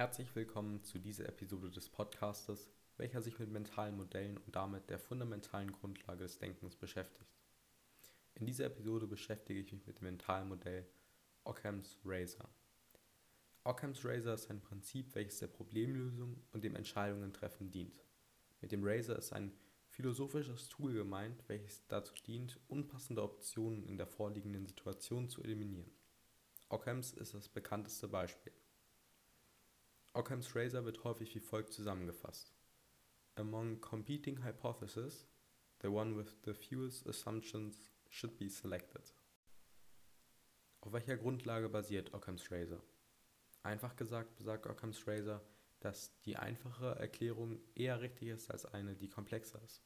Herzlich willkommen zu dieser Episode des Podcastes, welcher sich mit mentalen Modellen und damit der fundamentalen Grundlage des Denkens beschäftigt. In dieser Episode beschäftige ich mich mit dem mentalen Modell Occam's Razor. Occam's Razor ist ein Prinzip, welches der Problemlösung und dem Entscheidungen treffen dient. Mit dem Razor ist ein philosophisches Tool gemeint, welches dazu dient, unpassende Optionen in der vorliegenden Situation zu eliminieren. Occam's ist das bekannteste Beispiel. Occam's Razor wird häufig wie folgt zusammengefasst. Among competing hypotheses, the one with the fewest assumptions should be selected. Auf welcher Grundlage basiert Occam's Razor? Einfach gesagt besagt Occam's Razor, dass die einfache Erklärung eher richtig ist als eine, die komplexer ist.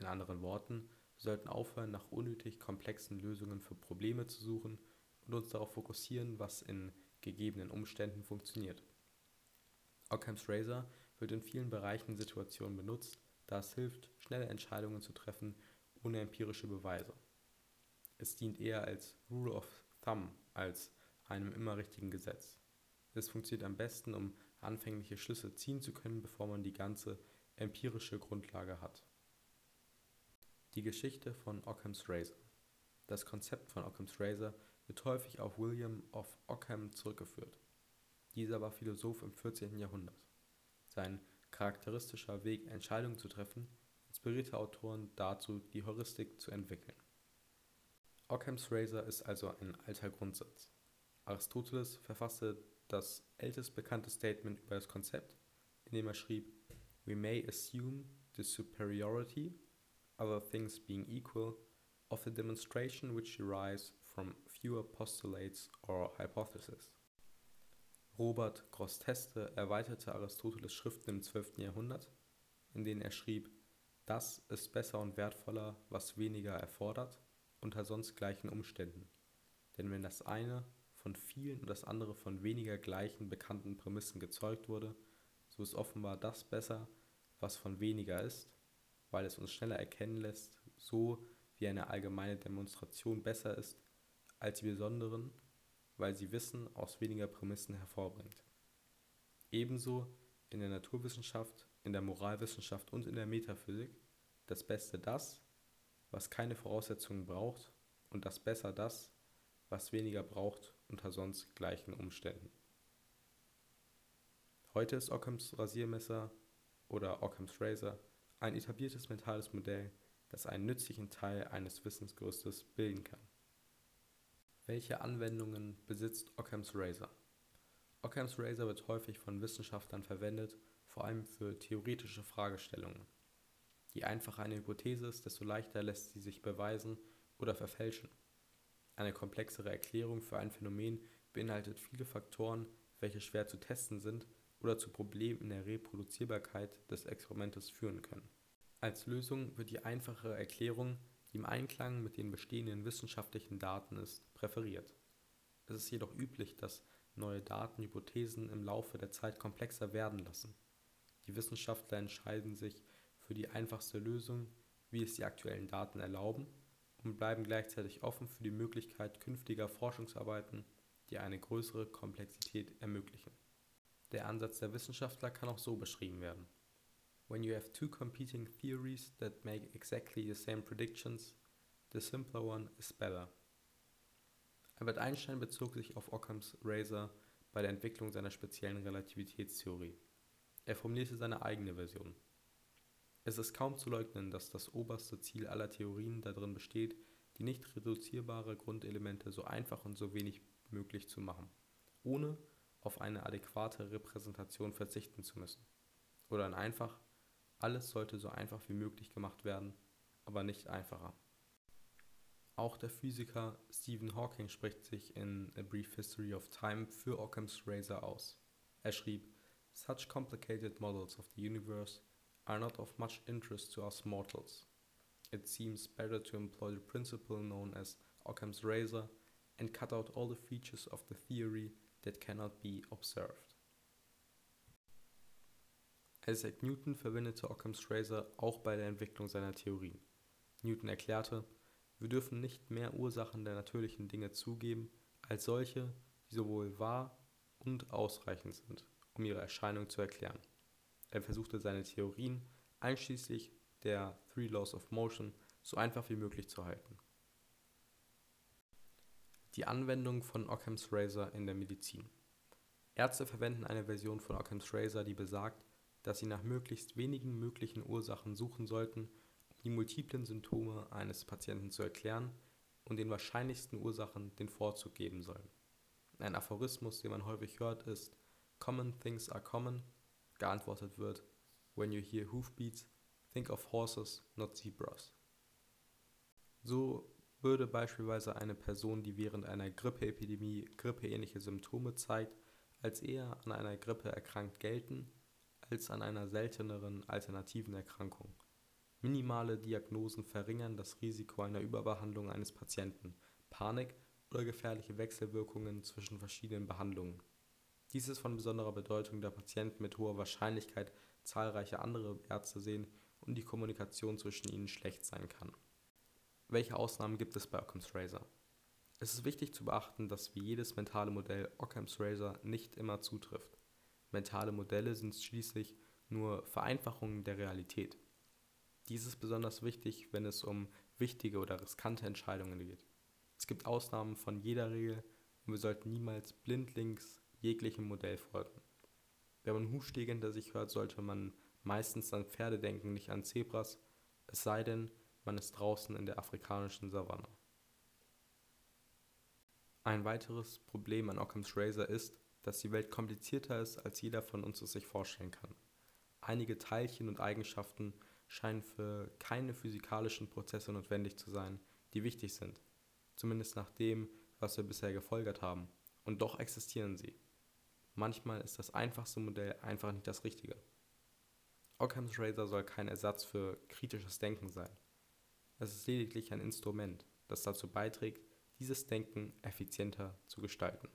In anderen Worten, wir sollten aufhören, nach unnötig komplexen Lösungen für Probleme zu suchen und uns darauf fokussieren, was in gegebenen Umständen funktioniert. Occam's Razor wird in vielen Bereichen und Situationen benutzt, da es hilft, schnelle Entscheidungen zu treffen ohne empirische Beweise. Es dient eher als Rule of Thumb als einem immer richtigen Gesetz. Es funktioniert am besten, um anfängliche Schlüsse ziehen zu können, bevor man die ganze empirische Grundlage hat. Die Geschichte von Occam's Razor. Das Konzept von Occam's Razor wird häufig auf William of Ockham zurückgeführt. Dieser war Philosoph im 14. Jahrhundert. Sein charakteristischer Weg, Entscheidungen zu treffen, inspirierte Autoren dazu, die Heuristik zu entwickeln. Occam's Razor ist also ein alter Grundsatz. Aristoteles verfasste das ältest bekannte Statement über das Konzept, in dem er schrieb: We may assume the superiority, other things being equal, of the demonstration which derives from fewer postulates or hypotheses. Robert Grosseteste erweiterte Aristoteles Schriften im 12. Jahrhundert, in denen er schrieb, das ist besser und wertvoller, was weniger erfordert, unter sonst gleichen Umständen. Denn wenn das eine von vielen und das andere von weniger gleichen bekannten Prämissen gezeugt wurde, so ist offenbar das besser, was von weniger ist, weil es uns schneller erkennen lässt, so wie eine allgemeine Demonstration besser ist als die besonderen weil sie Wissen aus weniger Prämissen hervorbringt. Ebenso in der Naturwissenschaft, in der Moralwissenschaft und in der Metaphysik das Beste das, was keine Voraussetzungen braucht und das Besser das, was weniger braucht unter sonst gleichen Umständen. Heute ist Ockhams Rasiermesser oder Ockhams Razor ein etabliertes mentales Modell, das einen nützlichen Teil eines Wissensgerüstes bilden kann. Welche Anwendungen besitzt Occam's Razor? Occam's Razor wird häufig von Wissenschaftlern verwendet, vor allem für theoretische Fragestellungen. Je einfacher eine Hypothese ist, desto leichter lässt sie sich beweisen oder verfälschen. Eine komplexere Erklärung für ein Phänomen beinhaltet viele Faktoren, welche schwer zu testen sind oder zu Problemen in der Reproduzierbarkeit des Experimentes führen können. Als Lösung wird die einfache Erklärung die im Einklang mit den bestehenden wissenschaftlichen Daten ist, präferiert. Es ist jedoch üblich, dass neue Daten Hypothesen im Laufe der Zeit komplexer werden lassen. Die Wissenschaftler entscheiden sich für die einfachste Lösung, wie es die aktuellen Daten erlauben, und bleiben gleichzeitig offen für die Möglichkeit künftiger Forschungsarbeiten, die eine größere Komplexität ermöglichen. Der Ansatz der Wissenschaftler kann auch so beschrieben werden when you have two competing theories that make exactly the same predictions, the simpler one is better. Albert Einstein bezog sich auf Occam's Razor bei der Entwicklung seiner speziellen Relativitätstheorie. Er formulierte seine eigene Version. Es ist kaum zu leugnen, dass das oberste Ziel aller Theorien darin besteht, die nicht reduzierbare Grundelemente so einfach und so wenig möglich zu machen, ohne auf eine adäquate Repräsentation verzichten zu müssen. Oder ein einfach alles sollte so einfach wie möglich gemacht werden, aber nicht einfacher. Auch der Physiker Stephen Hawking spricht sich in A Brief History of Time für Occam's Razor aus. Er schrieb, Such complicated models of the universe are not of much interest to us mortals. It seems better to employ the principle known as Occam's Razor and cut out all the features of the theory that cannot be observed. Isaac Newton verwendete Occam's Razor auch bei der Entwicklung seiner Theorien. Newton erklärte, wir dürfen nicht mehr Ursachen der natürlichen Dinge zugeben, als solche, die sowohl wahr und ausreichend sind, um ihre Erscheinung zu erklären. Er versuchte seine Theorien, einschließlich der Three Laws of Motion, so einfach wie möglich zu halten. Die Anwendung von Occam's Razor in der Medizin. Ärzte verwenden eine Version von Occam's Razor, die besagt, dass sie nach möglichst wenigen möglichen Ursachen suchen sollten, um die multiplen Symptome eines Patienten zu erklären und den wahrscheinlichsten Ursachen den Vorzug geben sollen. Ein Aphorismus, den man häufig hört, ist Common things are common, geantwortet wird When you hear hoofbeats, think of horses, not zebras. So würde beispielsweise eine Person, die während einer Grippeepidemie grippeähnliche Symptome zeigt, als eher an einer Grippe erkrankt gelten, als an einer selteneren alternativen Erkrankung. Minimale Diagnosen verringern das Risiko einer Überbehandlung eines Patienten, Panik oder gefährliche Wechselwirkungen zwischen verschiedenen Behandlungen. Dies ist von besonderer Bedeutung, da Patienten mit hoher Wahrscheinlichkeit zahlreiche andere Ärzte sehen und die Kommunikation zwischen ihnen schlecht sein kann. Welche Ausnahmen gibt es bei Occam's Razor? Es ist wichtig zu beachten, dass wie jedes mentale Modell Occam's Razor nicht immer zutrifft. Mentale Modelle sind schließlich nur Vereinfachungen der Realität. Dies ist besonders wichtig, wenn es um wichtige oder riskante Entscheidungen geht. Es gibt Ausnahmen von jeder Regel und wir sollten niemals blindlings jeglichem Modell folgen. Wenn man Hufstege hinter sich hört, sollte man meistens an Pferde denken, nicht an Zebras, es sei denn, man ist draußen in der afrikanischen Savanne. Ein weiteres Problem an Occam's Razor ist, dass die Welt komplizierter ist, als jeder von uns es sich vorstellen kann. Einige Teilchen und Eigenschaften scheinen für keine physikalischen Prozesse notwendig zu sein, die wichtig sind, zumindest nach dem, was wir bisher gefolgert haben, und doch existieren sie. Manchmal ist das einfachste Modell einfach nicht das Richtige. Occam's Razor soll kein Ersatz für kritisches Denken sein. Es ist lediglich ein Instrument, das dazu beiträgt, dieses Denken effizienter zu gestalten.